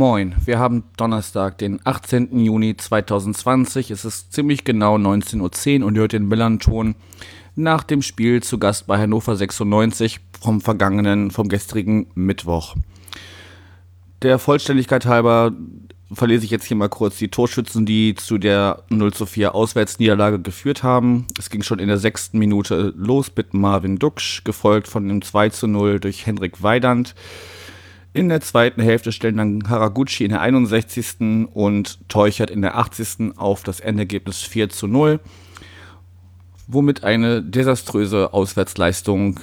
Moin, wir haben Donnerstag, den 18. Juni 2020. Es ist ziemlich genau 19.10 Uhr und ihr hört den Millanton nach dem Spiel zu Gast bei Hannover 96 vom vergangenen, vom gestrigen Mittwoch. Der Vollständigkeit halber verlese ich jetzt hier mal kurz die Torschützen, die zu der 0 zu 4 Auswärtsniederlage geführt haben. Es ging schon in der sechsten Minute los mit Marvin Duksch, gefolgt von dem 2 zu 0 durch Henrik Weidand. In der zweiten Hälfte stellen dann Haraguchi in der 61. und Teuchert in der 80. auf das Endergebnis 4 zu 0, womit eine desaströse Auswärtsleistung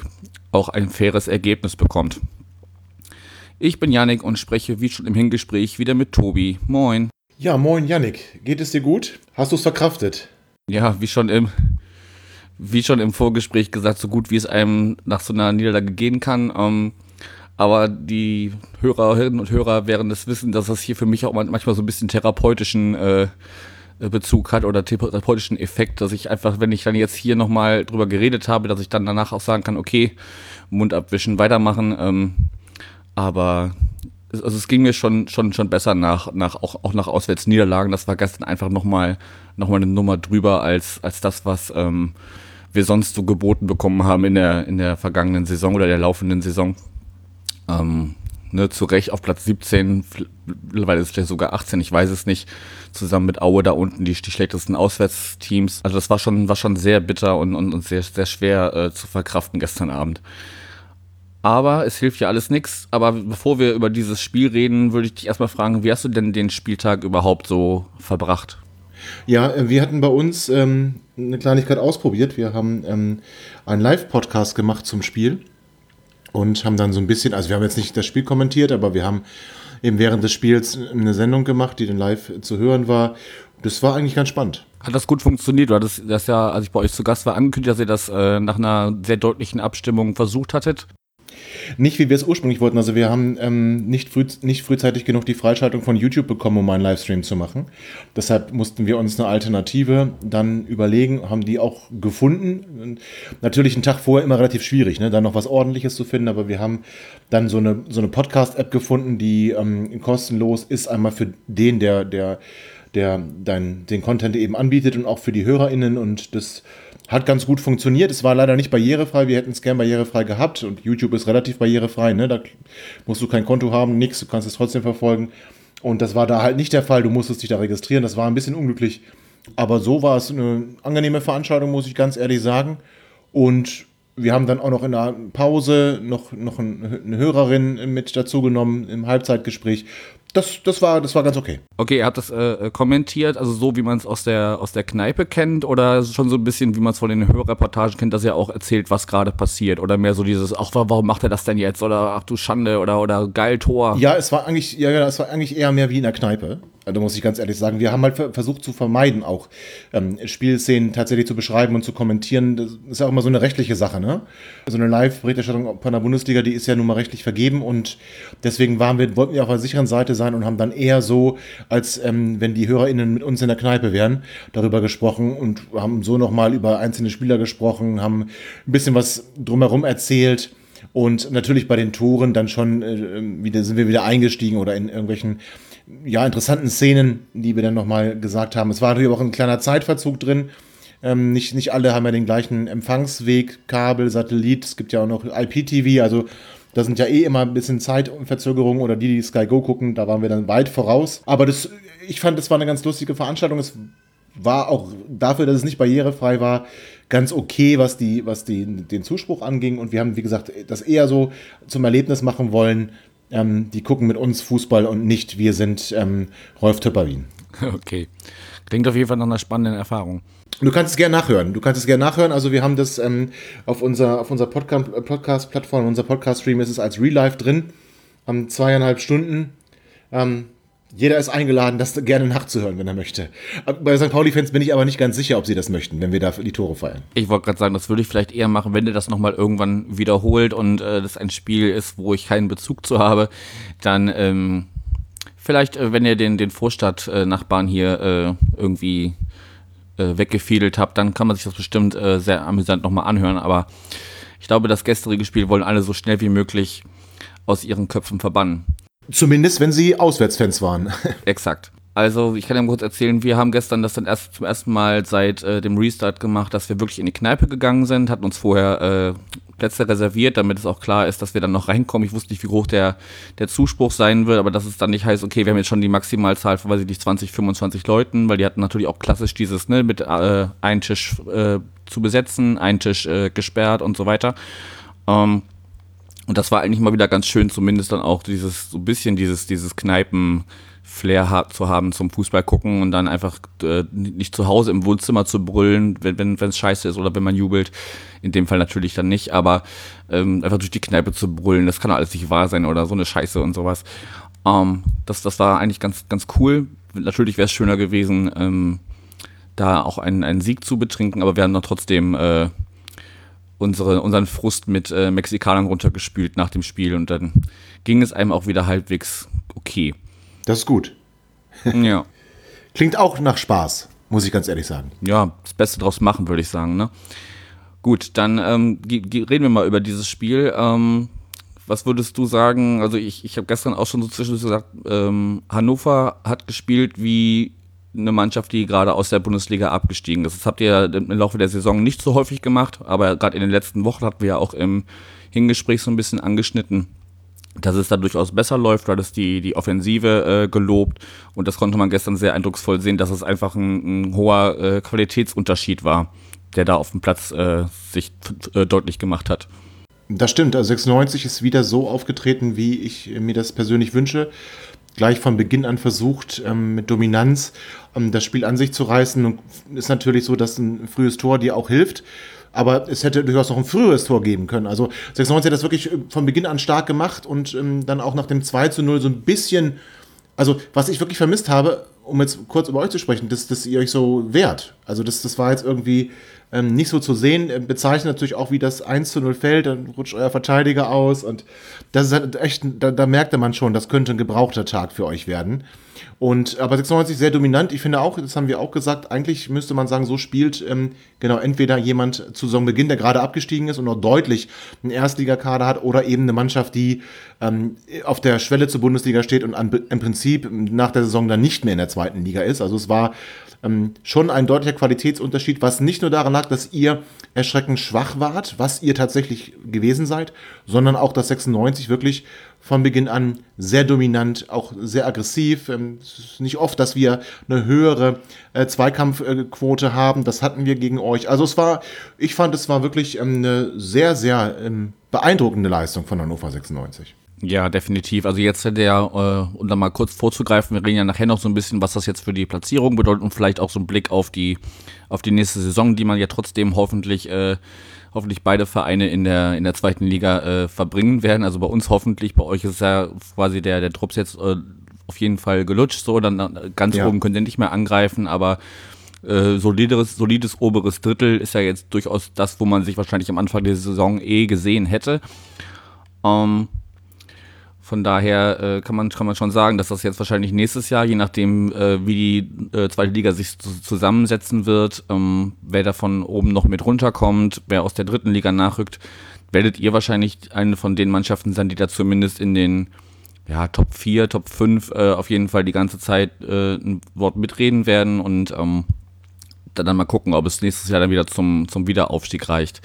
auch ein faires Ergebnis bekommt. Ich bin Yannick und spreche wie schon im Hingespräch wieder mit Tobi. Moin. Ja, moin Yannick. Geht es dir gut? Hast du es verkraftet? Ja, wie schon im wie schon im Vorgespräch gesagt, so gut wie es einem nach so einer Niederlage gehen kann. Ähm, aber die Hörerinnen und Hörer werden es wissen, dass das hier für mich auch manchmal so ein bisschen therapeutischen äh, Bezug hat oder therapeutischen Effekt, dass ich einfach, wenn ich dann jetzt hier nochmal drüber geredet habe, dass ich dann danach auch sagen kann, okay, Mund abwischen, weitermachen. Ähm, aber also es ging mir schon, schon, schon besser nach, nach, auch, auch nach Auswärtsniederlagen. Das war gestern einfach nochmal noch mal eine Nummer drüber als, als das, was ähm, wir sonst so geboten bekommen haben in der, in der vergangenen Saison oder der laufenden Saison. Ähm, ne, zu Recht auf Platz 17, mittlerweile ist es sogar 18, ich weiß es nicht, zusammen mit Aue da unten die, die schlechtesten Auswärtsteams. Also das war schon, war schon sehr bitter und, und, und sehr, sehr schwer äh, zu verkraften gestern Abend. Aber es hilft ja alles nichts. Aber bevor wir über dieses Spiel reden, würde ich dich erstmal fragen, wie hast du denn den Spieltag überhaupt so verbracht? Ja, äh, wir hatten bei uns ähm, eine Kleinigkeit ausprobiert. Wir haben ähm, einen Live-Podcast gemacht zum Spiel und haben dann so ein bisschen, also wir haben jetzt nicht das Spiel kommentiert, aber wir haben eben während des Spiels eine Sendung gemacht, die dann live zu hören war. Das war eigentlich ganz spannend. Hat das gut funktioniert? Du hattest das ja, als ich bei euch zu Gast war, angekündigt, dass ihr das äh, nach einer sehr deutlichen Abstimmung versucht hattet. Nicht, wie wir es ursprünglich wollten. Also wir haben ähm, nicht, früh, nicht frühzeitig genug die Freischaltung von YouTube bekommen, um einen Livestream zu machen. Deshalb mussten wir uns eine Alternative dann überlegen, haben die auch gefunden. Natürlich einen Tag vorher immer relativ schwierig, ne? dann noch was Ordentliches zu finden, aber wir haben dann so eine, so eine Podcast-App gefunden, die ähm, kostenlos ist, einmal für den, der, der, der dein, den Content eben anbietet und auch für die HörerInnen und das hat ganz gut funktioniert. Es war leider nicht barrierefrei. Wir hätten es gern barrierefrei gehabt. Und YouTube ist relativ barrierefrei. Ne? Da musst du kein Konto haben, nichts. Du kannst es trotzdem verfolgen. Und das war da halt nicht der Fall. Du musstest dich da registrieren. Das war ein bisschen unglücklich. Aber so war es eine angenehme Veranstaltung, muss ich ganz ehrlich sagen. Und wir haben dann auch noch in der Pause noch, noch eine Hörerin mit dazu genommen im Halbzeitgespräch das, das, war, das war ganz okay. Okay, ihr habt das äh, kommentiert, also so wie man es aus der, aus der Kneipe kennt oder schon so ein bisschen, wie man es von den Hörreportagen kennt, dass er auch erzählt, was gerade passiert oder mehr so dieses, ach, warum macht er das denn jetzt oder ach du Schande oder, oder geil Tor. Ja, es war eigentlich, ja, es war eigentlich eher mehr wie in der Kneipe. Da muss ich ganz ehrlich sagen, wir haben halt versucht zu vermeiden, auch ähm, Spielszenen tatsächlich zu beschreiben und zu kommentieren. Das ist ja auch immer so eine rechtliche Sache, ne? So eine Live-Berichterstattung von der Bundesliga, die ist ja nun mal rechtlich vergeben und deswegen waren wir, wollten wir auf der sicheren Seite sein und haben dann eher so, als ähm, wenn die HörerInnen mit uns in der Kneipe wären, darüber gesprochen und haben so nochmal über einzelne Spieler gesprochen, haben ein bisschen was drumherum erzählt. Und natürlich bei den Toren dann schon äh, wieder sind wir wieder eingestiegen oder in irgendwelchen ja, interessanten Szenen, die wir dann nochmal gesagt haben. Es war natürlich auch ein kleiner Zeitverzug drin. Ähm, nicht, nicht alle haben ja den gleichen Empfangsweg, Kabel, Satellit. Es gibt ja auch noch IPTV, also da sind ja eh immer ein bisschen Zeitverzögerungen oder die, die Sky Go gucken, da waren wir dann weit voraus. Aber das, ich fand, das war eine ganz lustige Veranstaltung. Es war auch dafür, dass es nicht barrierefrei war, ganz okay, was, die, was die, den Zuspruch anging. Und wir haben, wie gesagt, das eher so zum Erlebnis machen wollen, ähm, die gucken mit uns Fußball und nicht wir sind ähm, Rolf Töpperwien. Okay. Klingt auf jeden Fall nach einer spannenden Erfahrung. Du kannst es gerne nachhören. Du kannst es gerne nachhören. Also wir haben das ähm, auf unserer auf unserer Podcast-Plattform, unser Podcast-Stream ist es als Real Life drin. Haben zweieinhalb Stunden. Ähm, jeder ist eingeladen, das gerne nachzuhören, wenn er möchte. Bei St. Pauli-Fans bin ich aber nicht ganz sicher, ob sie das möchten, wenn wir da die Tore feiern. Ich wollte gerade sagen, das würde ich vielleicht eher machen, wenn ihr das nochmal irgendwann wiederholt und äh, das ein Spiel ist, wo ich keinen Bezug zu habe, dann ähm, Vielleicht, äh, wenn ihr den, den Vorstadt-Nachbarn hier äh, irgendwie äh, weggefädelt habt, dann kann man sich das bestimmt äh, sehr amüsant nochmal anhören. Aber ich glaube, das gestrige Spiel wollen alle so schnell wie möglich aus ihren Köpfen verbannen. Zumindest, wenn sie Auswärtsfans waren. Exakt. Also ich kann ja kurz erzählen, wir haben gestern das dann erst zum ersten Mal seit äh, dem Restart gemacht, dass wir wirklich in die Kneipe gegangen sind, hatten uns vorher äh, Plätze reserviert, damit es auch klar ist, dass wir dann noch reinkommen. Ich wusste nicht, wie hoch der, der Zuspruch sein wird, aber dass es dann nicht heißt, okay, wir haben jetzt schon die Maximalzahl von, weiß ich nicht, 20, 25 Leuten, weil die hatten natürlich auch klassisch dieses, ne, mit äh, einen Tisch äh, zu besetzen, einen Tisch äh, gesperrt und so weiter. Ähm, und das war eigentlich mal wieder ganz schön, zumindest dann auch dieses, so ein bisschen dieses, dieses Kneipen, Flair zu haben zum Fußball gucken und dann einfach äh, nicht zu Hause im Wohnzimmer zu brüllen, wenn wenn wenn, es scheiße ist oder wenn man jubelt. In dem Fall natürlich dann nicht, aber ähm, einfach durch die Kneipe zu brüllen, das kann alles nicht wahr sein oder so eine Scheiße und sowas. Ähm, das, das war eigentlich ganz, ganz cool. Natürlich wäre es schöner gewesen, ähm, da auch einen, einen Sieg zu betrinken, aber wir haben dann trotzdem äh, unsere, unseren Frust mit äh, Mexikanern runtergespült nach dem Spiel und dann ging es einem auch wieder halbwegs okay. Das ist gut. Ja. Klingt auch nach Spaß, muss ich ganz ehrlich sagen. Ja, das Beste draus machen, würde ich sagen. Ne? Gut, dann ähm, reden wir mal über dieses Spiel. Ähm, was würdest du sagen? Also ich, ich habe gestern auch schon so zwischendurch gesagt, ähm, Hannover hat gespielt wie eine Mannschaft, die gerade aus der Bundesliga abgestiegen ist. Das habt ihr im Laufe der Saison nicht so häufig gemacht, aber gerade in den letzten Wochen hatten wir ja auch im Hingespräch so ein bisschen angeschnitten dass es da durchaus besser läuft, weil es die, die Offensive äh, gelobt und das konnte man gestern sehr eindrucksvoll sehen, dass es einfach ein, ein hoher äh, Qualitätsunterschied war, der da auf dem Platz äh, sich äh, deutlich gemacht hat. Das stimmt, also 96 ist wieder so aufgetreten, wie ich mir das persönlich wünsche. Gleich von Beginn an versucht, ähm, mit Dominanz ähm, das Spiel an sich zu reißen. Und ist natürlich so, dass ein frühes Tor dir auch hilft aber es hätte durchaus noch ein früheres Tor geben können. Also 96 hat das wirklich äh, von Beginn an stark gemacht und ähm, dann auch nach dem 2 zu 0 so ein bisschen, also was ich wirklich vermisst habe, um jetzt kurz über euch zu sprechen, dass, dass ihr euch so wehrt. Also das, das war jetzt irgendwie ähm, nicht so zu sehen. Äh, bezeichnet natürlich auch, wie das 1 zu 0 fällt, dann rutscht euer Verteidiger aus und das ist halt echt, da, da merkte man schon, das könnte ein gebrauchter Tag für euch werden. Und aber 96 sehr dominant. Ich finde auch, das haben wir auch gesagt, eigentlich müsste man sagen, so spielt ähm, genau entweder jemand zu Saisonbeginn, der gerade abgestiegen ist und noch deutlich einen Erstligakader hat, oder eben eine Mannschaft, die ähm, auf der Schwelle zur Bundesliga steht und an, im Prinzip nach der Saison dann nicht mehr in der zweiten Liga ist. Also es war ähm, schon ein deutlicher Qualitätsunterschied, was nicht nur daran lag, dass ihr erschreckend schwach wart, was ihr tatsächlich gewesen seid, sondern auch, dass 96 wirklich von Beginn an sehr dominant, auch sehr aggressiv. Ähm, es ist nicht oft, dass wir eine höhere äh, Zweikampfquote haben. Das hatten wir gegen euch. Also es war, ich fand, es war wirklich ähm, eine sehr, sehr ähm, beeindruckende Leistung von Hannover 96. Ja, definitiv. Also jetzt hätte er, äh, um da mal kurz vorzugreifen, wir reden ja nachher noch so ein bisschen, was das jetzt für die Platzierung bedeutet und vielleicht auch so ein Blick auf die, auf die nächste Saison, die man ja trotzdem hoffentlich, äh, hoffentlich beide Vereine in der, in der zweiten Liga äh, verbringen werden. Also bei uns hoffentlich, bei euch ist ja quasi der, der Drops jetzt äh, auf jeden Fall gelutscht, so, dann äh, ganz ja. oben könnt ihr nicht mehr angreifen, aber äh, solides, solides oberes Drittel ist ja jetzt durchaus das, wo man sich wahrscheinlich am Anfang der Saison eh gesehen hätte. Ähm, von daher äh, kann, man, kann man schon sagen, dass das jetzt wahrscheinlich nächstes Jahr, je nachdem, äh, wie die äh, zweite Liga sich zusammensetzen wird, ähm, wer da von oben noch mit runterkommt, wer aus der dritten Liga nachrückt, werdet ihr wahrscheinlich eine von den Mannschaften sein, die da zumindest in den ja, Top 4, Top 5 äh, auf jeden Fall die ganze Zeit äh, ein Wort mitreden werden und ähm, dann mal gucken, ob es nächstes Jahr dann wieder zum, zum Wiederaufstieg reicht.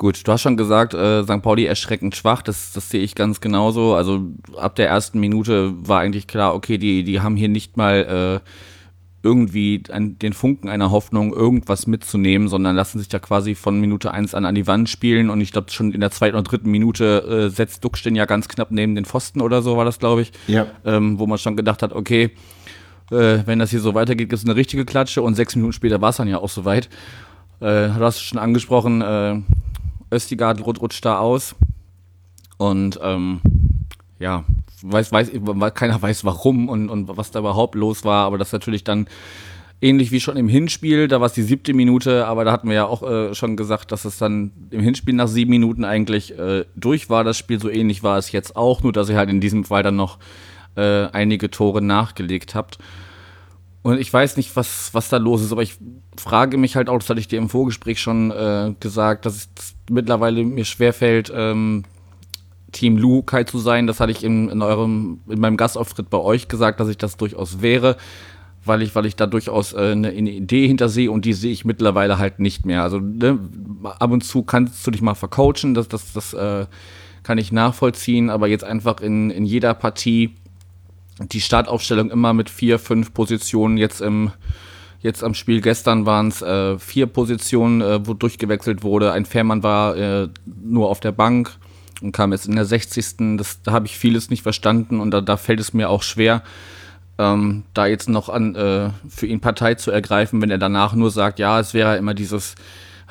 Gut, du hast schon gesagt, äh, St. Pauli erschreckend schwach, das, das sehe ich ganz genauso. Also ab der ersten Minute war eigentlich klar, okay, die, die haben hier nicht mal äh, irgendwie an, den Funken einer Hoffnung, irgendwas mitzunehmen, sondern lassen sich da quasi von Minute 1 an an die Wand spielen. Und ich glaube, schon in der zweiten oder dritten Minute äh, setzt Duckstein ja ganz knapp neben den Pfosten oder so, war das, glaube ich. Ja. Ähm, wo man schon gedacht hat, okay, äh, wenn das hier so weitergeht, gibt es eine richtige Klatsche. Und sechs Minuten später war es dann ja auch soweit. Äh, du hast es schon angesprochen, äh, Östigard rutscht da aus. Und ähm, ja, weiß, weiß, keiner weiß warum und, und was da überhaupt los war, aber das natürlich dann ähnlich wie schon im Hinspiel, da war es die siebte Minute, aber da hatten wir ja auch äh, schon gesagt, dass es dann im Hinspiel nach sieben Minuten eigentlich äh, durch war, das Spiel, so ähnlich war es jetzt auch, nur dass sie halt in diesem Fall dann noch äh, einige Tore nachgelegt habt. Und ich weiß nicht, was, was da los ist, aber ich frage mich halt auch, das hatte ich dir im Vorgespräch schon äh, gesagt, dass es mittlerweile mir schwerfällt, ähm, Team Lukai zu sein. Das hatte ich in, in, eurem, in meinem Gastauftritt bei euch gesagt, dass ich das durchaus wäre, weil ich, weil ich da durchaus äh, eine, eine Idee hintersehe und die sehe ich mittlerweile halt nicht mehr. Also ne, ab und zu kannst du dich mal vercoachen, das, das, das äh, kann ich nachvollziehen, aber jetzt einfach in, in jeder Partie die Startaufstellung immer mit vier, fünf Positionen. Jetzt im Jetzt am Spiel gestern waren es äh, vier Positionen, äh, wo durchgewechselt wurde. Ein Fährmann war äh, nur auf der Bank und kam jetzt in der 60. Das, da habe ich vieles nicht verstanden und da, da fällt es mir auch schwer, ähm, da jetzt noch an äh, für ihn Partei zu ergreifen, wenn er danach nur sagt, ja, es wäre immer dieses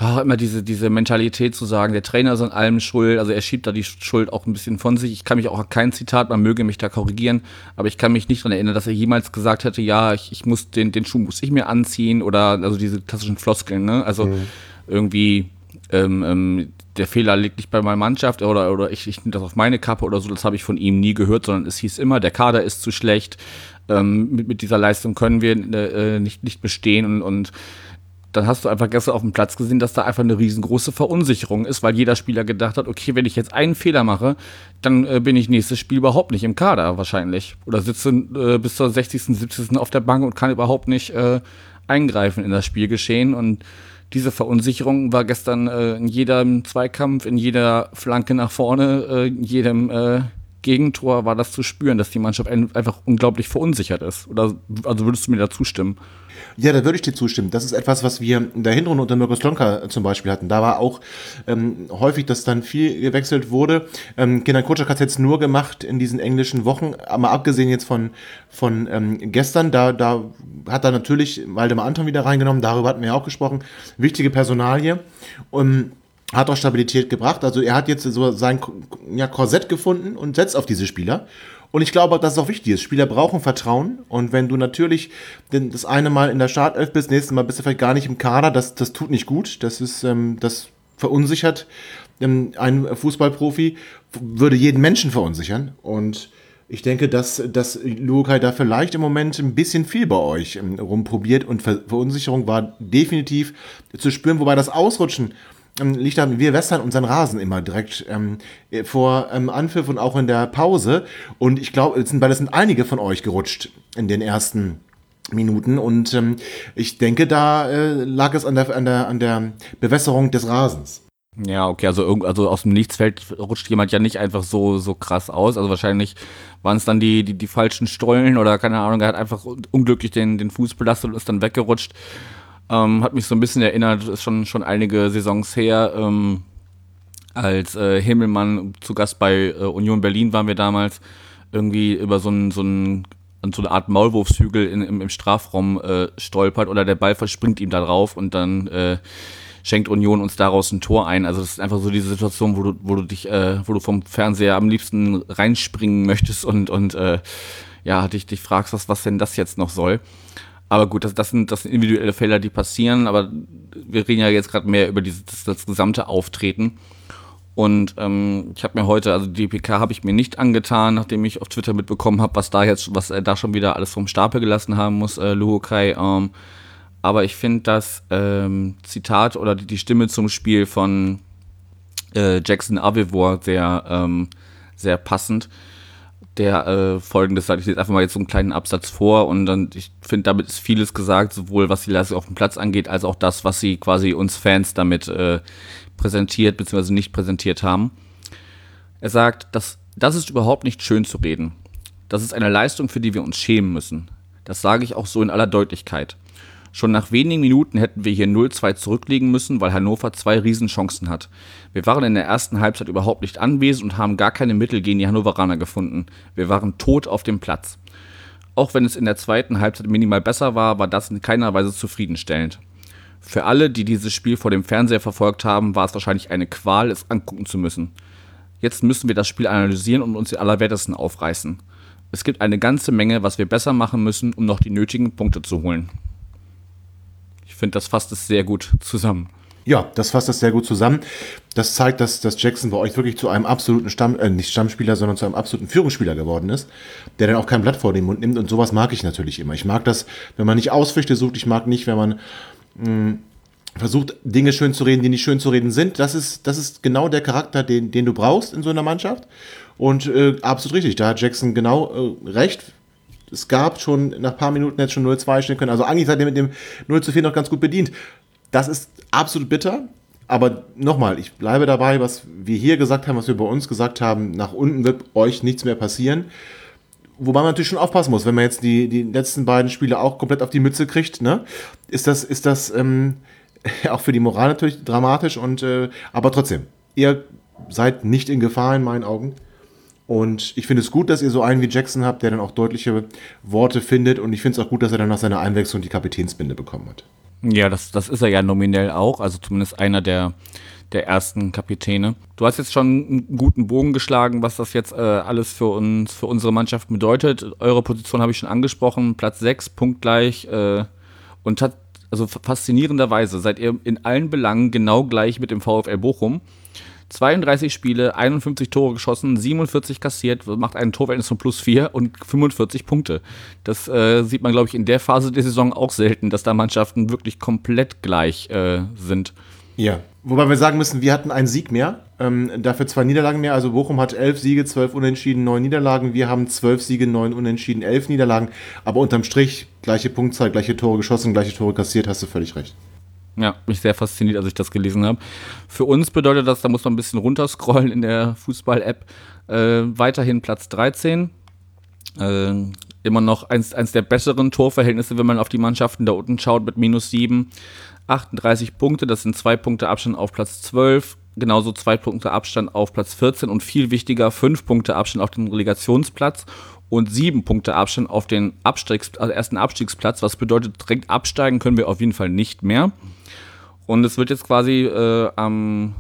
ach, immer diese, diese Mentalität zu sagen, der Trainer ist an allem schuld, also er schiebt da die Schuld auch ein bisschen von sich. Ich kann mich auch an kein Zitat, man möge mich da korrigieren, aber ich kann mich nicht daran erinnern, dass er jemals gesagt hätte, ja, ich, ich muss den, den Schuh muss ich mir anziehen oder also diese klassischen Floskeln, ne? Also mhm. irgendwie ähm, ähm, der Fehler liegt nicht bei meiner Mannschaft oder, oder ich, ich nehme das auf meine Kappe oder so, das habe ich von ihm nie gehört, sondern es hieß immer, der Kader ist zu schlecht, ähm, mit, mit dieser Leistung können wir äh, nicht, nicht bestehen und, und dann hast du einfach gestern auf dem Platz gesehen, dass da einfach eine riesengroße Verunsicherung ist, weil jeder Spieler gedacht hat, okay, wenn ich jetzt einen Fehler mache, dann äh, bin ich nächstes Spiel überhaupt nicht im Kader wahrscheinlich. Oder sitze äh, bis zur 60., 70. auf der Bank und kann überhaupt nicht äh, eingreifen in das Spielgeschehen. Und diese Verunsicherung war gestern äh, in jedem Zweikampf, in jeder Flanke nach vorne, äh, in jedem äh, Gegentor war das zu spüren, dass die Mannschaft einfach unglaublich verunsichert ist. Oder also würdest du mir da zustimmen? Ja, da würde ich dir zustimmen. Das ist etwas, was wir in der Hinrunde unter Mirko Slonka zum Beispiel hatten. Da war auch ähm, häufig, dass dann viel gewechselt wurde. Ähm, Kenan Kocak hat es jetzt nur gemacht in diesen englischen Wochen, aber abgesehen jetzt von, von ähm, gestern, da, da hat er natürlich Waldemar Anton wieder reingenommen, darüber hatten wir ja auch gesprochen. Wichtige Personalie. Um, hat auch Stabilität gebracht. Also er hat jetzt so sein ja, Korsett gefunden und setzt auf diese Spieler. Und ich glaube, dass es auch wichtig ist. Spieler brauchen Vertrauen. Und wenn du natürlich das eine Mal in der Startelf bist, nächstes Mal bist du vielleicht gar nicht im Kader, das, das tut nicht gut. Das ist, ähm, das verunsichert ähm, einen Fußballprofi, würde jeden Menschen verunsichern. Und ich denke, dass, dass Lukai da vielleicht im Moment ein bisschen viel bei euch ähm, rumprobiert und Ver Verunsicherung war definitiv zu spüren, wobei das Ausrutschen ähm, wir wässern unseren Rasen immer direkt ähm, vor ähm, Anpfiff und auch in der Pause. Und ich glaube, weil es sind einige von euch gerutscht in den ersten Minuten. Und ähm, ich denke, da äh, lag es an der, an, der, an der Bewässerung des Rasens. Ja, okay, also, also aus dem Nichtsfeld rutscht jemand ja nicht einfach so, so krass aus. Also wahrscheinlich waren es dann die, die, die falschen Stollen oder keine Ahnung, er hat einfach unglücklich den, den Fuß belastet und ist dann weggerutscht. Ähm, hat mich so ein bisschen erinnert, ist schon, schon einige Saisons her, ähm, als äh, Himmelmann zu Gast bei äh, Union Berlin waren wir damals irgendwie über so ein, so ein so eine Art Maulwurfshügel in, im, im Strafraum äh, stolpert oder der Ball verspringt ihm da drauf und dann äh, schenkt Union uns daraus ein Tor ein. Also das ist einfach so diese Situation, wo du, wo du dich, äh, wo du vom Fernseher am liebsten reinspringen möchtest und, und äh, ja, dich, dich fragst, was, was denn das jetzt noch soll. Aber gut, das, das, sind, das sind individuelle Fehler, die passieren, aber wir reden ja jetzt gerade mehr über dieses, das, das gesamte Auftreten. Und ähm, ich habe mir heute, also die PK habe ich mir nicht angetan, nachdem ich auf Twitter mitbekommen habe, was da jetzt, was er da schon wieder alles vom Stapel gelassen haben muss, äh, Luhokai. Ähm, aber ich finde das ähm, Zitat oder die, die, Stimme zum Spiel von äh, Jackson Avivor sehr, ähm, sehr passend der äh, folgendes sagt. Ich lese einfach mal jetzt so einen kleinen Absatz vor und dann, ich finde, damit ist vieles gesagt, sowohl was die Leistung auf dem Platz angeht, als auch das, was sie quasi uns Fans damit äh, präsentiert bzw. nicht präsentiert haben. Er sagt, das, das ist überhaupt nicht schön zu reden. Das ist eine Leistung, für die wir uns schämen müssen. Das sage ich auch so in aller Deutlichkeit. Schon nach wenigen Minuten hätten wir hier 0-2 zurücklegen müssen, weil Hannover zwei Riesenchancen hat. Wir waren in der ersten Halbzeit überhaupt nicht anwesend und haben gar keine Mittel gegen die Hannoveraner gefunden. Wir waren tot auf dem Platz. Auch wenn es in der zweiten Halbzeit minimal besser war, war das in keiner Weise zufriedenstellend. Für alle, die dieses Spiel vor dem Fernseher verfolgt haben, war es wahrscheinlich eine Qual, es angucken zu müssen. Jetzt müssen wir das Spiel analysieren und uns die Allerwertesten aufreißen. Es gibt eine ganze Menge, was wir besser machen müssen, um noch die nötigen Punkte zu holen finde, das fasst es sehr gut zusammen. Ja, das fasst das sehr gut zusammen. Das zeigt, dass, dass Jackson bei euch wirklich zu einem absoluten Stamm, äh, nicht Stammspieler, sondern zu einem absoluten Führungsspieler geworden ist, der dann auch kein Blatt vor den Mund nimmt. Und sowas mag ich natürlich immer. Ich mag das, wenn man nicht Ausflüchte sucht. Ich mag nicht, wenn man mh, versucht, Dinge schön zu reden, die nicht schön zu reden sind. Das ist, das ist genau der Charakter, den, den du brauchst in so einer Mannschaft. Und äh, absolut richtig, da hat Jackson genau äh, recht. Es gab schon nach ein paar Minuten jetzt schon 0-2 stehen können. Also eigentlich seid ihr mit dem 0 zu 4 noch ganz gut bedient. Das ist absolut bitter. Aber nochmal, ich bleibe dabei, was wir hier gesagt haben, was wir bei uns gesagt haben. Nach unten wird euch nichts mehr passieren. Wobei man natürlich schon aufpassen muss, wenn man jetzt die, die letzten beiden Spiele auch komplett auf die Mütze kriegt, ne? Ist das, ist das ähm, auch für die Moral natürlich dramatisch und äh, aber trotzdem, ihr seid nicht in Gefahr in meinen Augen. Und ich finde es gut, dass ihr so einen wie Jackson habt, der dann auch deutliche Worte findet. Und ich finde es auch gut, dass er dann nach seiner Einwechslung die Kapitänsbinde bekommen hat. Ja, das, das ist er ja nominell auch, also zumindest einer der, der ersten Kapitäne. Du hast jetzt schon einen guten Bogen geschlagen, was das jetzt äh, alles für uns, für unsere Mannschaft bedeutet. Eure Position habe ich schon angesprochen, Platz 6, punktgleich. Äh, und hat, also faszinierenderweise seid ihr in allen Belangen genau gleich mit dem VfL Bochum. 32 Spiele, 51 Tore geschossen, 47 kassiert, macht ein Torverhältnis von plus 4 und 45 Punkte. Das äh, sieht man, glaube ich, in der Phase der Saison auch selten, dass da Mannschaften wirklich komplett gleich äh, sind. Ja, wobei wir sagen müssen, wir hatten einen Sieg mehr, ähm, dafür zwei Niederlagen mehr. Also Bochum hat elf Siege, zwölf Unentschieden, neun Niederlagen. Wir haben zwölf Siege, neun Unentschieden, elf Niederlagen. Aber unterm Strich gleiche Punktzahl, gleiche Tore geschossen, gleiche Tore kassiert, hast du völlig recht. Ja, mich sehr fasziniert, als ich das gelesen habe. Für uns bedeutet das, da muss man ein bisschen runterscrollen in der Fußball-App. Äh, weiterhin Platz 13. Äh, immer noch eins, eins der besseren Torverhältnisse, wenn man auf die Mannschaften da unten schaut, mit minus 7. 38 Punkte, das sind zwei Punkte Abstand auf Platz 12. Genauso zwei Punkte Abstand auf Platz 14 und viel wichtiger, fünf Punkte Abstand auf den Relegationsplatz und sieben Punkte Abstand auf den Abstiegs, also ersten Abstiegsplatz, was bedeutet, direkt absteigen können wir auf jeden Fall nicht mehr. Und es wird jetzt quasi äh, am,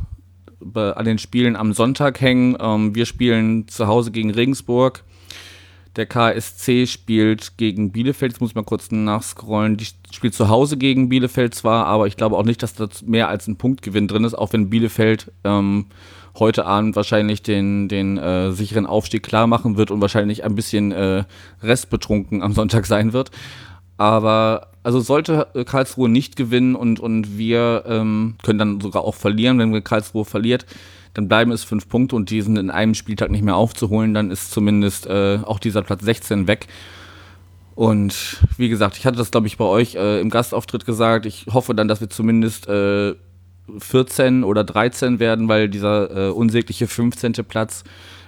an den Spielen am Sonntag hängen. Ähm, wir spielen zu Hause gegen Regensburg. Der KSC spielt gegen Bielefeld. Jetzt muss ich mal kurz nachscrollen. Die spielt zu Hause gegen Bielefeld zwar, aber ich glaube auch nicht, dass da mehr als ein Punktgewinn drin ist, auch wenn Bielefeld ähm, heute Abend wahrscheinlich den, den äh, sicheren Aufstieg klar machen wird und wahrscheinlich ein bisschen äh, restbetrunken am Sonntag sein wird. Aber also sollte Karlsruhe nicht gewinnen und, und wir ähm, können dann sogar auch verlieren, wenn Karlsruhe verliert, dann bleiben es fünf Punkte und die sind in einem Spieltag nicht mehr aufzuholen, dann ist zumindest äh, auch dieser Platz 16 weg. Und wie gesagt, ich hatte das, glaube ich, bei euch äh, im Gastauftritt gesagt. Ich hoffe dann, dass wir zumindest äh, 14 oder 13 werden, weil dieser äh, unsägliche 15. Platz,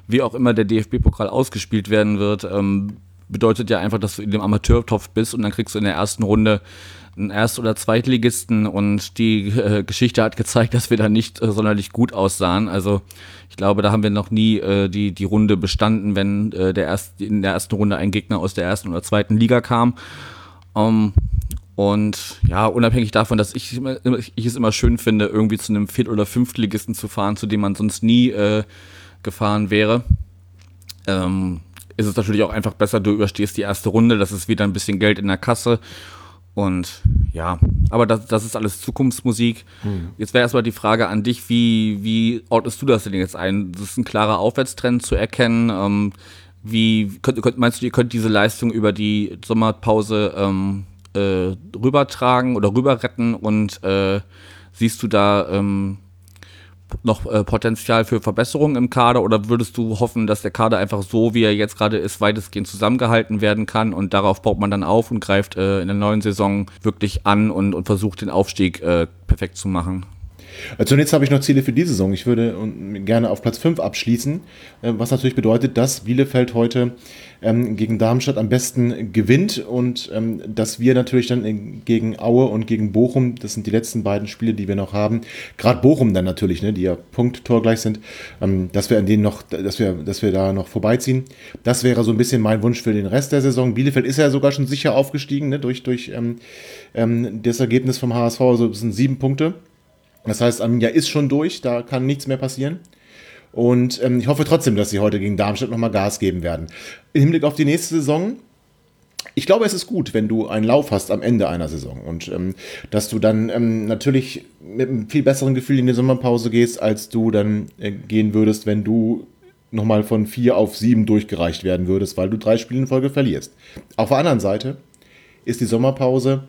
wie auch immer der DFB-Pokal ausgespielt werden wird, ähm, bedeutet ja einfach, dass du in dem Amateurtopf bist und dann kriegst du in der ersten Runde einen Erst- oder Zweitligisten und die äh, Geschichte hat gezeigt, dass wir da nicht äh, sonderlich gut aussahen. Also ich glaube, da haben wir noch nie äh, die, die Runde bestanden, wenn äh, der erst, in der ersten Runde ein Gegner aus der ersten oder zweiten Liga kam. Um, ähm, und ja, unabhängig davon, dass ich, ich es immer schön finde, irgendwie zu einem Viert- oder Fünftligisten zu fahren, zu dem man sonst nie äh, gefahren wäre. Ähm, ist es natürlich auch einfach besser, du überstehst die erste Runde, das ist wieder ein bisschen Geld in der Kasse. Und ja, aber das, das ist alles Zukunftsmusik. Mhm. Jetzt wäre erstmal die Frage an dich, wie, wie ordnest du das denn jetzt ein? Das ist ein klarer Aufwärtstrend zu erkennen. Ähm, wie könnt, könnt, meinst du, ihr könnt diese Leistung über die Sommerpause ähm, äh, rübertragen oder rüber retten und äh, siehst du da ähm, noch äh, Potenzial für Verbesserungen im Kader oder würdest du hoffen, dass der Kader einfach so, wie er jetzt gerade ist, weitestgehend zusammengehalten werden kann und darauf baut man dann auf und greift äh, in der neuen Saison wirklich an und, und versucht den Aufstieg äh, perfekt zu machen? Äh, zunächst habe ich noch Ziele für diese Saison. Ich würde gerne auf Platz 5 abschließen, äh, was natürlich bedeutet, dass Bielefeld heute ähm, gegen Darmstadt am besten gewinnt und ähm, dass wir natürlich dann gegen Aue und gegen Bochum, das sind die letzten beiden Spiele, die wir noch haben, gerade Bochum dann natürlich, ne, die ja Punkttorgleich sind, ähm, dass wir an denen noch, dass wir, dass wir da noch vorbeiziehen. Das wäre so ein bisschen mein Wunsch für den Rest der Saison. Bielefeld ist ja sogar schon sicher aufgestiegen, ne, durch, durch ähm, ähm, das Ergebnis vom HSV, also das sind sieben Punkte. Das heißt, Arminia ist schon durch, da kann nichts mehr passieren. Und ähm, ich hoffe trotzdem, dass sie heute gegen Darmstadt nochmal Gas geben werden. Im Hinblick auf die nächste Saison ich glaube, es ist gut, wenn du einen Lauf hast am Ende einer Saison und ähm, dass du dann ähm, natürlich mit einem viel besseren Gefühl in die Sommerpause gehst, als du dann äh, gehen würdest, wenn du nochmal von vier auf sieben durchgereicht werden würdest, weil du drei Spiele in Folge verlierst. Auf der anderen Seite ist die Sommerpause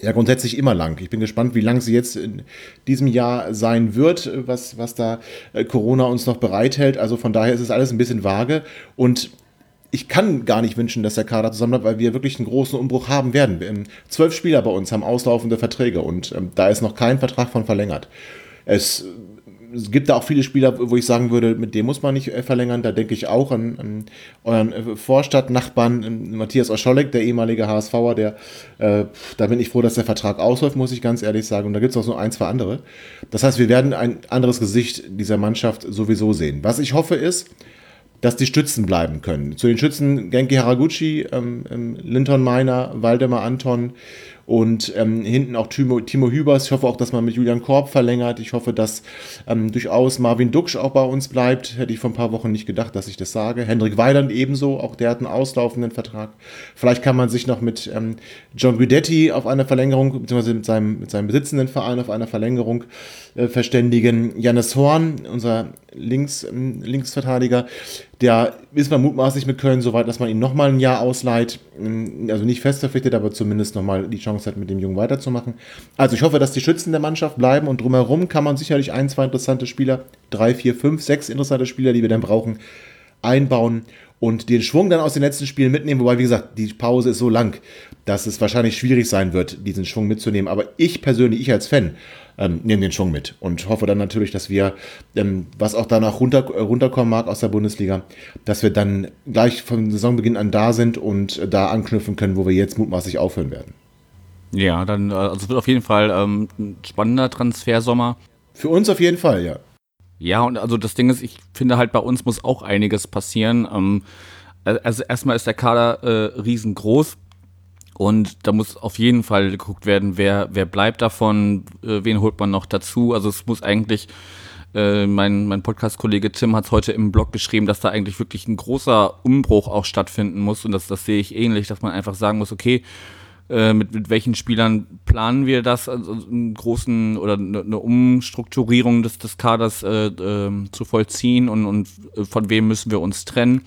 ja grundsätzlich immer lang. Ich bin gespannt, wie lang sie jetzt in diesem Jahr sein wird, was, was da äh, Corona uns noch bereithält. Also von daher ist es alles ein bisschen vage und ich kann gar nicht wünschen, dass der Kader zusammenbleibt, weil wir wirklich einen großen Umbruch haben werden. Zwölf Spieler bei uns haben auslaufende Verträge und ähm, da ist noch kein Vertrag von verlängert. Es es gibt da auch viele Spieler, wo ich sagen würde, mit dem muss man nicht äh, verlängern. Da denke ich auch an, an euren äh, Vorstadtnachbarn Matthias Oscholek, der ehemalige HSVer, der, äh, da bin ich froh, dass der Vertrag ausläuft, muss ich ganz ehrlich sagen. Und da gibt es auch so ein, zwei andere. Das heißt, wir werden ein anderes Gesicht dieser Mannschaft sowieso sehen. Was ich hoffe ist, dass die Stützen bleiben können. Zu den Schützen Genki Haraguchi, ähm, ähm Linton Meiner, Waldemar Anton, und ähm, hinten auch Timo, Timo Hübers. Ich hoffe auch, dass man mit Julian Korb verlängert. Ich hoffe, dass ähm, durchaus Marvin Duksch auch bei uns bleibt. Hätte ich vor ein paar Wochen nicht gedacht, dass ich das sage. Hendrik Weiland ebenso. Auch der hat einen auslaufenden Vertrag. Vielleicht kann man sich noch mit ähm, John Guidetti auf eine Verlängerung, beziehungsweise mit seinem, mit seinem besitzenden Verein auf eine Verlängerung äh, verständigen. Janis Horn, unser Links, ähm, Linksverteidiger, der ist man mutmaßlich mit Köln so weit, dass man ihn nochmal ein Jahr ausleiht. Ähm, also nicht fest verpflichtet, aber zumindest nochmal die Chance hat, mit dem Jungen weiterzumachen. Also ich hoffe, dass die Schützen der Mannschaft bleiben und drumherum kann man sicherlich ein, zwei interessante Spieler, drei, vier, fünf, sechs interessante Spieler, die wir dann brauchen, einbauen und den Schwung dann aus den letzten Spielen mitnehmen. Wobei, wie gesagt, die Pause ist so lang, dass es wahrscheinlich schwierig sein wird, diesen Schwung mitzunehmen. Aber ich persönlich, ich als Fan, ähm, nehmen den Schwung mit und hoffe dann natürlich, dass wir, ähm, was auch danach runter, äh, runterkommen mag aus der Bundesliga, dass wir dann gleich vom Saisonbeginn an da sind und äh, da anknüpfen können, wo wir jetzt mutmaßlich aufhören werden. Ja, dann äh, also es wird auf jeden Fall ähm, ein spannender Transfersommer. Für uns auf jeden Fall, ja. Ja, und also das Ding ist, ich finde halt bei uns muss auch einiges passieren. Ähm, also erstmal ist der Kader äh, riesengroß und da muss auf jeden Fall geguckt werden, wer, wer bleibt davon, äh, wen holt man noch dazu. Also es muss eigentlich, äh, mein, mein Podcast-Kollege Tim hat es heute im Blog geschrieben, dass da eigentlich wirklich ein großer Umbruch auch stattfinden muss. Und das, das sehe ich ähnlich, dass man einfach sagen muss, okay, äh, mit, mit welchen Spielern planen wir das, also einen großen oder eine, eine Umstrukturierung des, des Kaders äh, äh, zu vollziehen und, und äh, von wem müssen wir uns trennen.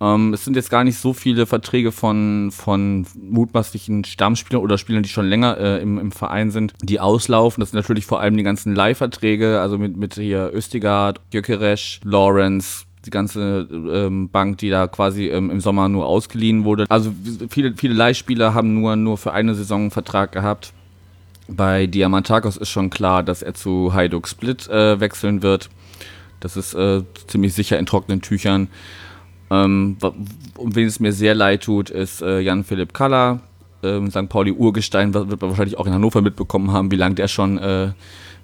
Ähm, es sind jetzt gar nicht so viele Verträge von, von mutmaßlichen Stammspielern oder Spielern, die schon länger äh, im, im Verein sind, die auslaufen. Das sind natürlich vor allem die ganzen Leihverträge, also mit, mit hier Östigard, Jökeresch, Lawrence, die ganze ähm, Bank, die da quasi ähm, im Sommer nur ausgeliehen wurde. Also viele, viele Leihspieler haben nur, nur für eine Saison einen Vertrag gehabt. Bei Diamantakos ist schon klar, dass er zu Hajduk Split äh, wechseln wird. Das ist äh, ziemlich sicher in trockenen Tüchern. Ähm, um wen es mir sehr leid tut, ist äh, Jan-Philipp Kaller, ähm, St. Pauli Urgestein, wird man wahrscheinlich auch in Hannover mitbekommen haben, wie lange der schon äh,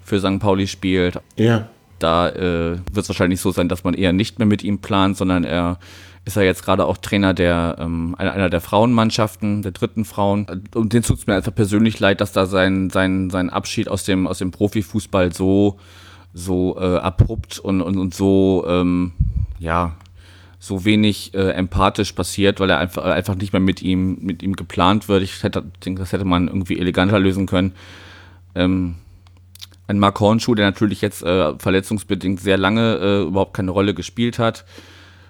für St. Pauli spielt. Ja. Da äh, wird es wahrscheinlich so sein, dass man eher nicht mehr mit ihm plant, sondern er ist er jetzt gerade auch Trainer der ähm, einer, der Frauenmannschaften, der dritten Frauen. Und den tut es mir einfach persönlich leid, dass da sein, sein, sein Abschied aus dem, aus dem Profifußball so, so äh, abrupt und, und, und so ähm, ja, so wenig äh, empathisch passiert, weil er einfach, einfach nicht mehr mit ihm, mit ihm geplant wird. Ich hätte, denke, das hätte man irgendwie eleganter lösen können. Ähm, ein Mark Hornschuh, der natürlich jetzt äh, verletzungsbedingt sehr lange äh, überhaupt keine Rolle gespielt hat.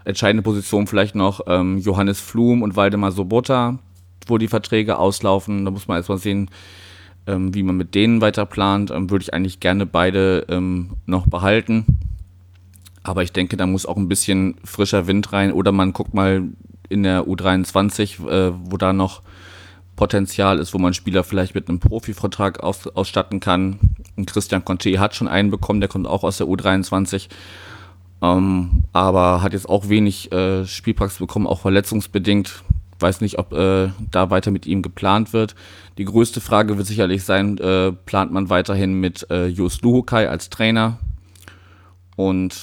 Entscheidende Position vielleicht noch ähm, Johannes Flum und Waldemar Sobota, wo die Verträge auslaufen. Da muss man erstmal sehen, ähm, wie man mit denen weiter plant. Ähm, würde ich eigentlich gerne beide ähm, noch behalten. Aber ich denke, da muss auch ein bisschen frischer Wind rein oder man guckt mal in der U23, äh, wo da noch Potenzial ist, wo man Spieler vielleicht mit einem Profivertrag aus, ausstatten kann. Und Christian Conte hat schon einen bekommen, der kommt auch aus der U23, ähm, aber hat jetzt auch wenig äh, Spielpraxis bekommen, auch verletzungsbedingt. Weiß nicht, ob äh, da weiter mit ihm geplant wird. Die größte Frage wird sicherlich sein, äh, plant man weiterhin mit äh, Jos Luhukai als Trainer? Und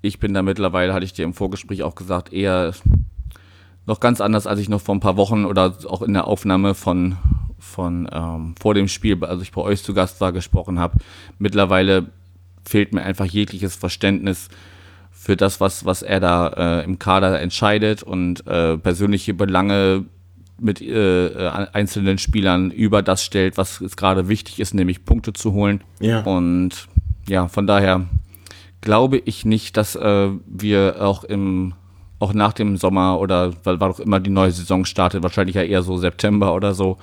ich bin da mittlerweile, hatte ich dir im Vorgespräch auch gesagt, eher noch ganz anders, als ich noch vor ein paar Wochen oder auch in der Aufnahme von, von ähm, vor dem Spiel, als ich bei euch zu Gast war, gesprochen habe. Mittlerweile fehlt mir einfach jegliches Verständnis für das, was, was er da äh, im Kader entscheidet und äh, persönliche Belange mit äh, einzelnen Spielern über das stellt, was gerade wichtig ist, nämlich Punkte zu holen. Ja. Und ja, von daher glaube ich nicht, dass äh, wir auch im auch nach dem Sommer oder weil war doch immer die neue Saison startet, wahrscheinlich ja eher so September oder so,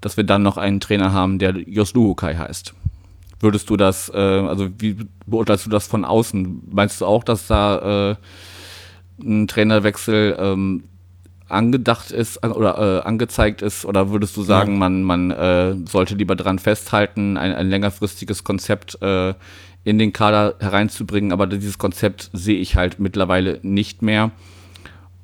dass wir dann noch einen Trainer haben, der Jos Luhukai heißt. Würdest du das, äh, also wie beurteilst du das von außen? Meinst du auch, dass da äh, ein Trainerwechsel ähm, angedacht ist oder äh, angezeigt ist? Oder würdest du sagen, ja. man, man äh, sollte lieber daran festhalten, ein, ein längerfristiges Konzept äh, in den Kader hereinzubringen? Aber dieses Konzept sehe ich halt mittlerweile nicht mehr.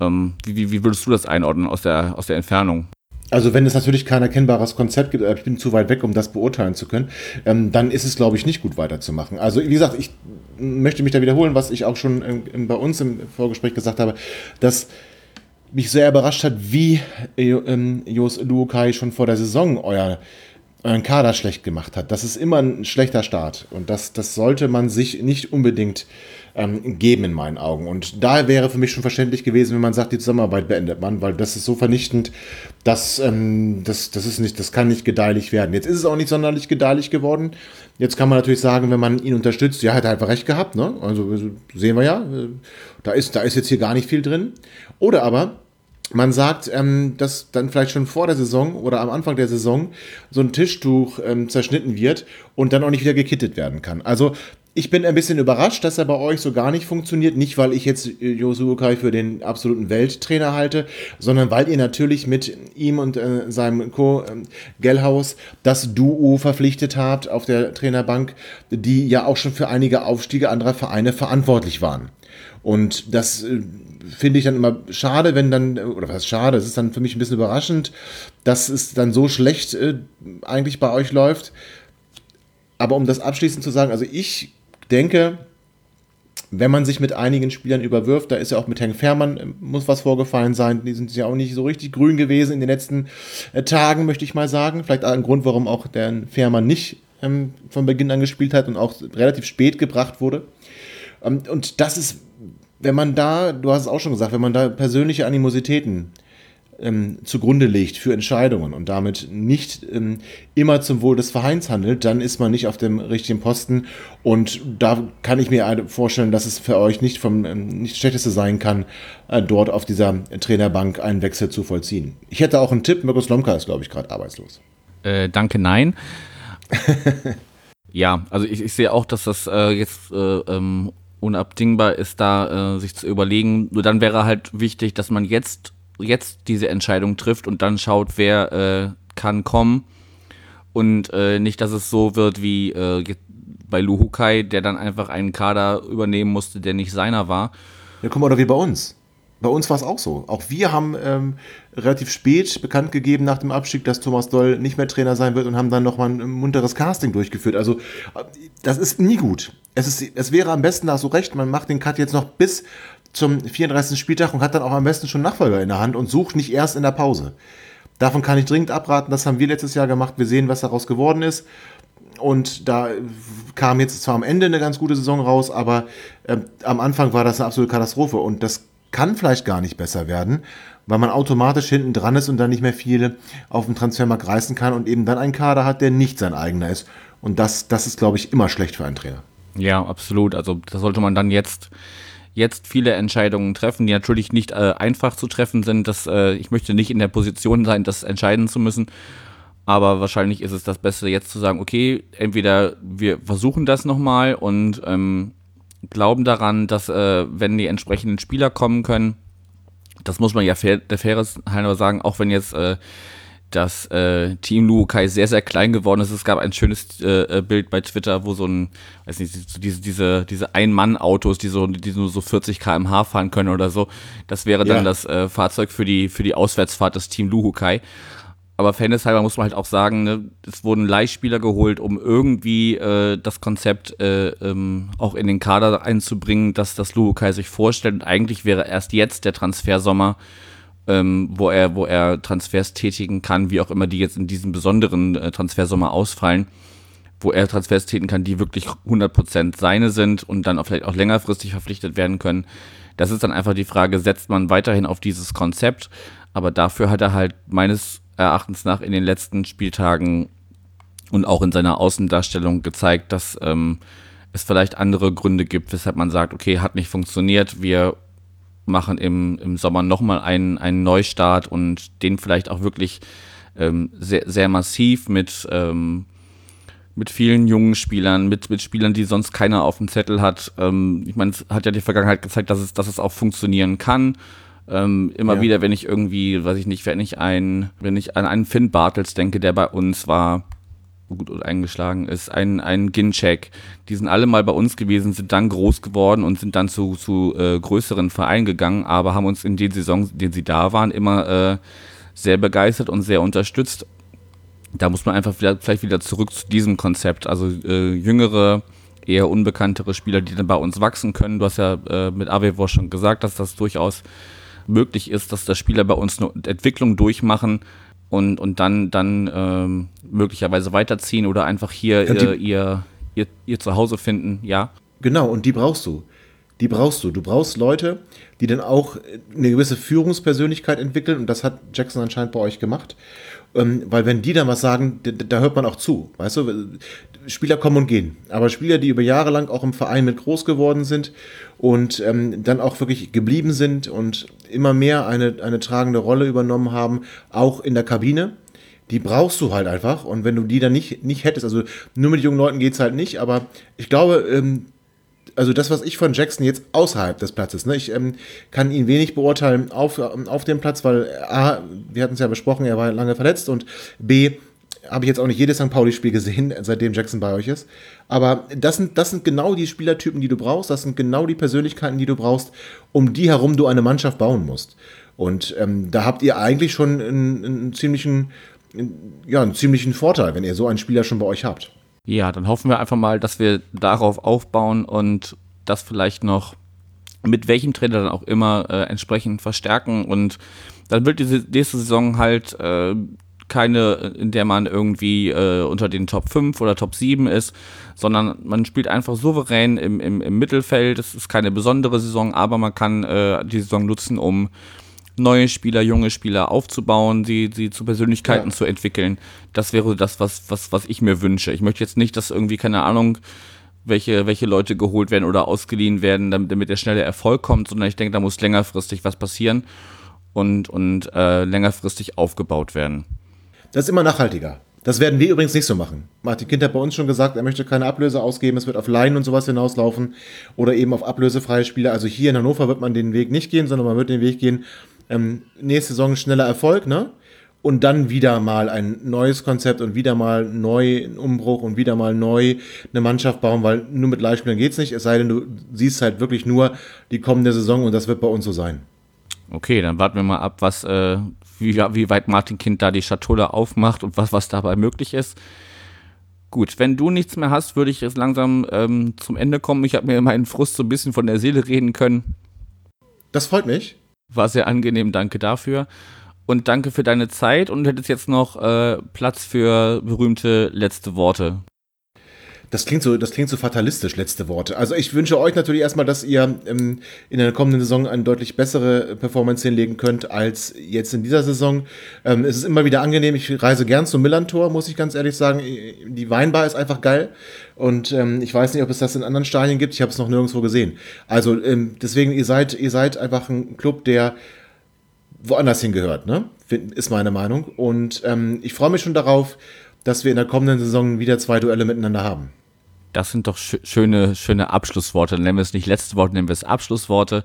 Ähm, wie, wie würdest du das einordnen aus der, aus der Entfernung? Also wenn es natürlich kein erkennbares Konzept gibt, ich bin zu weit weg, um das beurteilen zu können, ähm, dann ist es, glaube ich, nicht gut weiterzumachen. Also wie gesagt, ich möchte mich da wiederholen, was ich auch schon ähm, bei uns im Vorgespräch gesagt habe, dass mich sehr überrascht hat, wie äh, ähm, Jos Luokai schon vor der Saison euer, euren Kader schlecht gemacht hat. Das ist immer ein schlechter Start und das, das sollte man sich nicht unbedingt ähm, geben in meinen Augen. Und da wäre für mich schon verständlich gewesen, wenn man sagt, die Zusammenarbeit beendet man, weil das ist so vernichtend, dass ähm, das, das ist nicht, das kann nicht gedeihlich werden. Jetzt ist es auch nicht sonderlich gedeihlich geworden. Jetzt kann man natürlich sagen, wenn man ihn unterstützt, ja, hat er einfach recht gehabt, ne? Also sehen wir ja, äh, da ist, da ist jetzt hier gar nicht viel drin. Oder aber man sagt, ähm, dass dann vielleicht schon vor der Saison oder am Anfang der Saison so ein Tischtuch ähm, zerschnitten wird und dann auch nicht wieder gekittet werden kann. Also ich bin ein bisschen überrascht, dass er bei euch so gar nicht funktioniert. Nicht, weil ich jetzt äh, Yosuo Kai für den absoluten Welttrainer halte, sondern weil ihr natürlich mit ihm und äh, seinem Co. Äh, Gellhaus das Duo verpflichtet habt auf der Trainerbank, die ja auch schon für einige Aufstiege anderer Vereine verantwortlich waren. Und das äh, finde ich dann immer schade, wenn dann, oder was schade, es ist dann für mich ein bisschen überraschend, dass es dann so schlecht äh, eigentlich bei euch läuft. Aber um das abschließend zu sagen, also ich denke, wenn man sich mit einigen Spielern überwirft, da ist ja auch mit Herrn Fährmann, äh, muss was vorgefallen sein, die sind ja auch nicht so richtig grün gewesen in den letzten äh, Tagen, möchte ich mal sagen. Vielleicht ein Grund, warum auch der Fährmann nicht ähm, von Beginn an gespielt hat und auch relativ spät gebracht wurde. Ähm, und das ist, wenn man da, du hast es auch schon gesagt, wenn man da persönliche Animositäten ähm, zugrunde legt für Entscheidungen und damit nicht ähm, immer zum Wohl des Vereins handelt, dann ist man nicht auf dem richtigen Posten. Und da kann ich mir vorstellen, dass es für euch nicht vom ähm, nicht Schlechteste sein kann, äh, dort auf dieser Trainerbank einen Wechsel zu vollziehen. Ich hätte auch einen Tipp, Mirko Lomka ist, glaube ich, gerade arbeitslos. Äh, danke, nein. ja, also ich, ich, sehe auch, dass das äh, jetzt äh, ähm, unabdingbar ist, da äh, sich zu überlegen. Nur dann wäre halt wichtig, dass man jetzt jetzt diese Entscheidung trifft und dann schaut, wer äh, kann kommen. Und äh, nicht, dass es so wird wie äh, bei Luhukai, der dann einfach einen Kader übernehmen musste, der nicht seiner war. Ja, guck mal, oder wie bei uns. Bei uns war es auch so. Auch wir haben ähm, relativ spät bekannt gegeben nach dem Abstieg, dass Thomas Doll nicht mehr Trainer sein wird und haben dann nochmal ein munteres Casting durchgeführt. Also das ist nie gut. Es, ist, es wäre am besten, da du recht, man macht den Cut jetzt noch bis zum 34. Spieltag und hat dann auch am besten schon Nachfolger in der Hand und sucht nicht erst in der Pause. Davon kann ich dringend abraten. Das haben wir letztes Jahr gemacht. Wir sehen, was daraus geworden ist. Und da kam jetzt zwar am Ende eine ganz gute Saison raus, aber äh, am Anfang war das eine absolute Katastrophe. Und das kann vielleicht gar nicht besser werden, weil man automatisch hinten dran ist und dann nicht mehr viele auf dem Transfermarkt reißen kann und eben dann einen Kader hat, der nicht sein eigener ist. Und das, das ist, glaube ich, immer schlecht für einen Trainer. Ja, absolut. Also das sollte man dann jetzt jetzt viele Entscheidungen treffen, die natürlich nicht äh, einfach zu treffen sind. Das, äh, ich möchte nicht in der Position sein, das entscheiden zu müssen. Aber wahrscheinlich ist es das Beste, jetzt zu sagen, okay, entweder wir versuchen das nochmal und ähm, glauben daran, dass äh, wenn die entsprechenden Spieler kommen können, das muss man ja fair, der Faires halber sagen, auch wenn jetzt äh, das äh, Team Luokai sehr, sehr klein geworden ist. Es gab ein schönes äh, äh Bild bei Twitter, wo so ein, weiß nicht, diese, diese, diese Ein-Mann-Autos, die so, die nur so 40 km/h fahren können oder so, das wäre dann ja. das äh, Fahrzeug für die, für die Auswärtsfahrt des Team Luhukai. Aber fairnesshalber muss man halt auch sagen, ne, es wurden Leihspieler geholt, um irgendwie äh, das Konzept äh, ähm, auch in den Kader einzubringen, dass das Luhukai sich vorstellt. Und eigentlich wäre erst jetzt der Transfersommer ähm, wo er, wo er Transfers tätigen kann, wie auch immer die jetzt in diesem besonderen äh, Transfersommer ausfallen. wo er Transfers tätigen kann, die wirklich 100% seine sind und dann auch vielleicht auch längerfristig verpflichtet werden können. Das ist dann einfach die Frage, setzt man weiterhin auf dieses Konzept? Aber dafür hat er halt meines Erachtens nach in den letzten Spieltagen und auch in seiner Außendarstellung gezeigt, dass ähm, es vielleicht andere Gründe gibt, weshalb man sagt, okay, hat nicht funktioniert, wir machen im, im Sommer nochmal einen, einen Neustart und den vielleicht auch wirklich ähm, sehr, sehr massiv mit, ähm, mit vielen jungen Spielern, mit, mit Spielern, die sonst keiner auf dem Zettel hat. Ähm, ich meine, es hat ja die Vergangenheit gezeigt, dass es, dass es auch funktionieren kann. Ähm, immer ja. wieder, wenn ich irgendwie, weiß ich nicht, wenn ich ein, wenn ich an einen Finn Bartels denke, der bei uns war, gut eingeschlagen ist, ein, ein Ginchek. Die sind alle mal bei uns gewesen, sind dann groß geworden und sind dann zu, zu äh, größeren Vereinen gegangen, aber haben uns in den Saisons, in denen sie da waren, immer äh, sehr begeistert und sehr unterstützt. Da muss man einfach wieder, vielleicht wieder zurück zu diesem Konzept. Also äh, jüngere, eher unbekanntere Spieler, die dann bei uns wachsen können. Du hast ja äh, mit Avevor schon gesagt, dass das durchaus möglich ist, dass da Spieler bei uns eine Entwicklung durchmachen, und, und dann, dann ähm, möglicherweise weiterziehen oder einfach hier ja, äh, ihr, ihr, ihr Zuhause finden, ja. Genau, und die brauchst du. Die brauchst du. Du brauchst Leute, die dann auch eine gewisse Führungspersönlichkeit entwickeln und das hat Jackson anscheinend bei euch gemacht. Ähm, weil wenn die dann was sagen, da, hört man auch zu. Weißt du, Spieler kommen und gehen. Aber Spieler, die über Jahre lang auch im Verein mit groß geworden sind und ähm, dann auch wirklich geblieben sind und immer mehr eine, eine tragende Rolle übernommen haben, auch in der Kabine. Die brauchst du halt einfach. Und wenn du die dann nicht, nicht hättest, also nur mit jungen Leuten geht es halt nicht, aber ich glaube, ähm, also das, was ich von Jackson jetzt außerhalb des Platzes, ne, ich ähm, kann ihn wenig beurteilen auf, auf dem Platz, weil A, wir hatten es ja besprochen, er war lange verletzt und B, habe ich jetzt auch nicht jedes St. Pauli-Spiel gesehen, seitdem Jackson bei euch ist. Aber das sind, das sind genau die Spielertypen, die du brauchst. Das sind genau die Persönlichkeiten, die du brauchst, um die herum du eine Mannschaft bauen musst. Und ähm, da habt ihr eigentlich schon einen, einen ziemlichen, ja, einen ziemlichen Vorteil, wenn ihr so einen Spieler schon bei euch habt. Ja, dann hoffen wir einfach mal, dass wir darauf aufbauen und das vielleicht noch mit welchem Trainer dann auch immer äh, entsprechend verstärken. Und dann wird diese nächste Saison halt äh, keine, in der man irgendwie äh, unter den Top 5 oder Top 7 ist, sondern man spielt einfach souverän im, im, im Mittelfeld. Es ist keine besondere Saison, aber man kann äh, die Saison nutzen, um neue Spieler, junge Spieler aufzubauen, sie, sie zu Persönlichkeiten ja. zu entwickeln. Das wäre das, was, was, was ich mir wünsche. Ich möchte jetzt nicht, dass irgendwie, keine Ahnung, welche, welche Leute geholt werden oder ausgeliehen werden, damit, damit der schnelle Erfolg kommt, sondern ich denke, da muss längerfristig was passieren und, und äh, längerfristig aufgebaut werden. Das ist immer nachhaltiger. Das werden wir übrigens nicht so machen. Martin Kind hat bei uns schon gesagt, er möchte keine Ablöse ausgeben, es wird auf Laien und sowas hinauslaufen oder eben auf ablösefreie Spieler. Also hier in Hannover wird man den Weg nicht gehen, sondern man wird den Weg gehen, ähm, nächste Saison schneller Erfolg, ne? Und dann wieder mal ein neues Konzept und wieder mal neu einen Umbruch und wieder mal neu eine Mannschaft bauen, weil nur mit Leihspielern geht's nicht, es sei denn, du siehst halt wirklich nur die kommende Saison und das wird bei uns so sein. Okay, dann warten wir mal ab, was äh, wie, wie weit Martin Kind da die Schatulle aufmacht und was, was dabei möglich ist. Gut, wenn du nichts mehr hast, würde ich jetzt langsam ähm, zum Ende kommen. Ich habe mir meinen Frust so ein bisschen von der Seele reden können. Das freut mich. War sehr angenehm, danke dafür. Und danke für deine Zeit und hättest jetzt noch äh, Platz für berühmte letzte Worte. Das klingt so, das klingt so fatalistisch, letzte Worte. Also ich wünsche euch natürlich erstmal, dass ihr ähm, in der kommenden Saison eine deutlich bessere Performance hinlegen könnt als jetzt in dieser Saison. Ähm, es ist immer wieder angenehm. Ich reise gern zum Millantor, muss ich ganz ehrlich sagen. Die Weinbar ist einfach geil. Und ähm, ich weiß nicht, ob es das in anderen Stadien gibt. Ich habe es noch nirgendwo gesehen. Also ähm, deswegen, ihr seid, ihr seid einfach ein Club, der woanders hingehört, ne? Ist meine Meinung. Und ähm, ich freue mich schon darauf, dass wir in der kommenden Saison wieder zwei Duelle miteinander haben. Das sind doch sch schöne, schöne Abschlussworte. Nennen wir es nicht letzte Worte, nennen wir es Abschlussworte.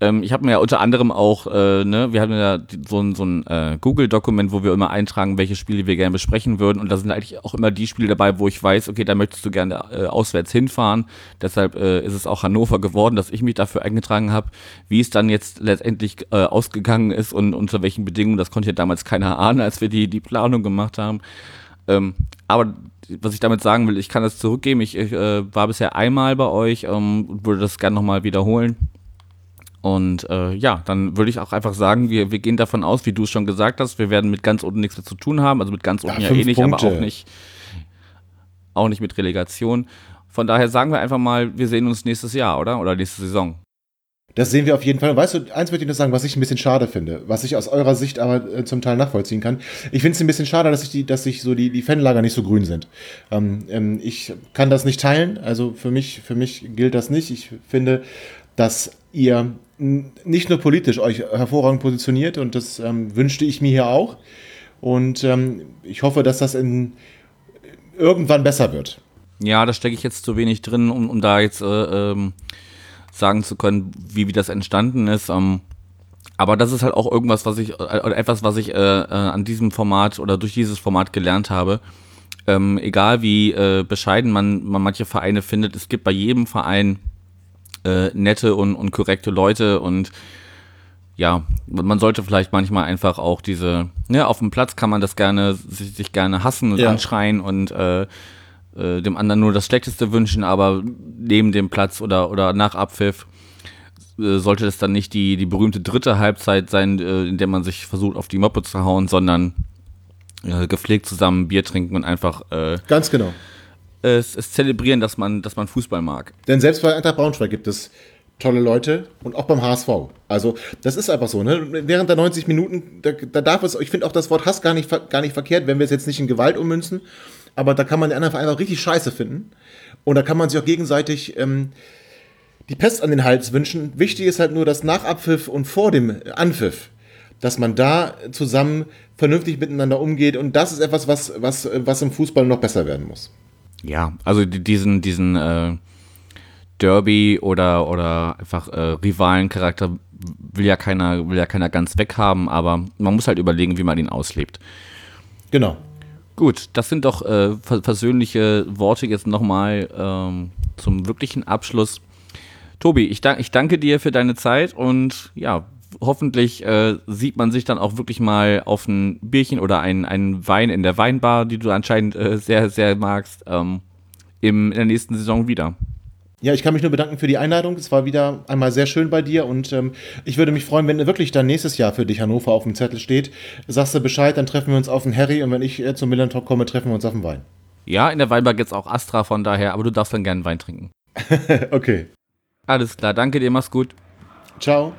Ähm, ich habe mir ja unter anderem auch, äh, ne, wir haben ja so ein, so ein äh, Google-Dokument, wo wir immer eintragen, welche Spiele wir gerne besprechen würden. Und da sind eigentlich auch immer die Spiele dabei, wo ich weiß, okay, da möchtest du gerne äh, auswärts hinfahren. Deshalb äh, ist es auch Hannover geworden, dass ich mich dafür eingetragen habe. Wie es dann jetzt letztendlich äh, ausgegangen ist und unter welchen Bedingungen, das konnte ja damals keiner ahnen, als wir die, die Planung gemacht haben. Ähm, aber was ich damit sagen will, ich kann das zurückgeben. Ich, ich äh, war bisher einmal bei euch ähm, und würde das gerne nochmal wiederholen. Und äh, ja, dann würde ich auch einfach sagen, wir, wir gehen davon aus, wie du es schon gesagt hast, wir werden mit ganz unten nichts mehr zu tun haben. Also mit ganz unten ja, ja eh nicht, Punkte. aber auch nicht. auch nicht mit Relegation. Von daher sagen wir einfach mal, wir sehen uns nächstes Jahr, oder? Oder nächste Saison. Das sehen wir auf jeden Fall. Und weißt du, eins möchte ich nur sagen, was ich ein bisschen schade finde, was ich aus eurer Sicht aber äh, zum Teil nachvollziehen kann. Ich finde es ein bisschen schade, dass ich die, dass sich so die, die Fanlager nicht so grün sind. Ähm, ähm, ich kann das nicht teilen. Also für mich, für mich gilt das nicht. Ich finde, dass ihr nicht nur politisch euch hervorragend positioniert und das ähm, wünschte ich mir hier auch. Und ähm, ich hoffe, dass das in, irgendwann besser wird. Ja, da stecke ich jetzt zu wenig drin, um, um da jetzt äh, ähm, sagen zu können, wie, wie das entstanden ist. Ähm, aber das ist halt auch irgendwas, was ich, äh, etwas, was ich äh, äh, an diesem Format oder durch dieses Format gelernt habe. Ähm, egal wie äh, bescheiden man, man manche Vereine findet, es gibt bei jedem Verein äh, nette und, und korrekte Leute und ja, man sollte vielleicht manchmal einfach auch diese, ne, auf dem Platz kann man das gerne, sich, sich gerne hassen und ja. anschreien und äh, äh, dem anderen nur das Schlechteste wünschen, aber neben dem Platz oder, oder nach Abpfiff äh, sollte das dann nicht die, die berühmte dritte Halbzeit sein, äh, in der man sich versucht, auf die Moppe zu hauen, sondern äh, gepflegt zusammen Bier trinken und einfach äh, ganz genau es, es zelebrieren, dass man, dass man Fußball mag. Denn selbst bei Eintracht Braunschweig gibt es tolle Leute und auch beim HSV. Also das ist einfach so. Ne? Während der 90 Minuten, da, da darf es, ich finde auch das Wort Hass gar nicht, gar nicht verkehrt, wenn wir es jetzt nicht in Gewalt ummünzen, aber da kann man den anderen einfach richtig scheiße finden. Und da kann man sich auch gegenseitig ähm, die Pest an den Hals wünschen. Wichtig ist halt nur, dass nach Abpfiff und vor dem Anpfiff, dass man da zusammen vernünftig miteinander umgeht. Und das ist etwas, was, was, was im Fußball noch besser werden muss. Ja, also diesen, diesen äh, Derby oder, oder einfach äh, Rivalencharakter will ja keiner, will ja keiner ganz weghaben, aber man muss halt überlegen, wie man ihn auslebt. Genau. Gut, das sind doch äh, persönliche Worte jetzt nochmal ähm, zum wirklichen Abschluss. Tobi, ich, dank, ich danke dir für deine Zeit und ja, hoffentlich äh, sieht man sich dann auch wirklich mal auf ein Bierchen oder einen, einen Wein in der Weinbar, die du anscheinend äh, sehr, sehr magst, ähm, im, in der nächsten Saison wieder. Ja, ich kann mich nur bedanken für die Einladung. Es war wieder einmal sehr schön bei dir und ähm, ich würde mich freuen, wenn wirklich dann nächstes Jahr für dich Hannover auf dem Zettel steht. Sagst du Bescheid, dann treffen wir uns auf den Harry und wenn ich äh, zum Milan Talk komme, treffen wir uns auf den Wein. Ja, in der Weinbar gibt es auch Astra von daher, aber du darfst dann gerne Wein trinken. okay. Alles klar, danke dir, mach's gut. Ciao.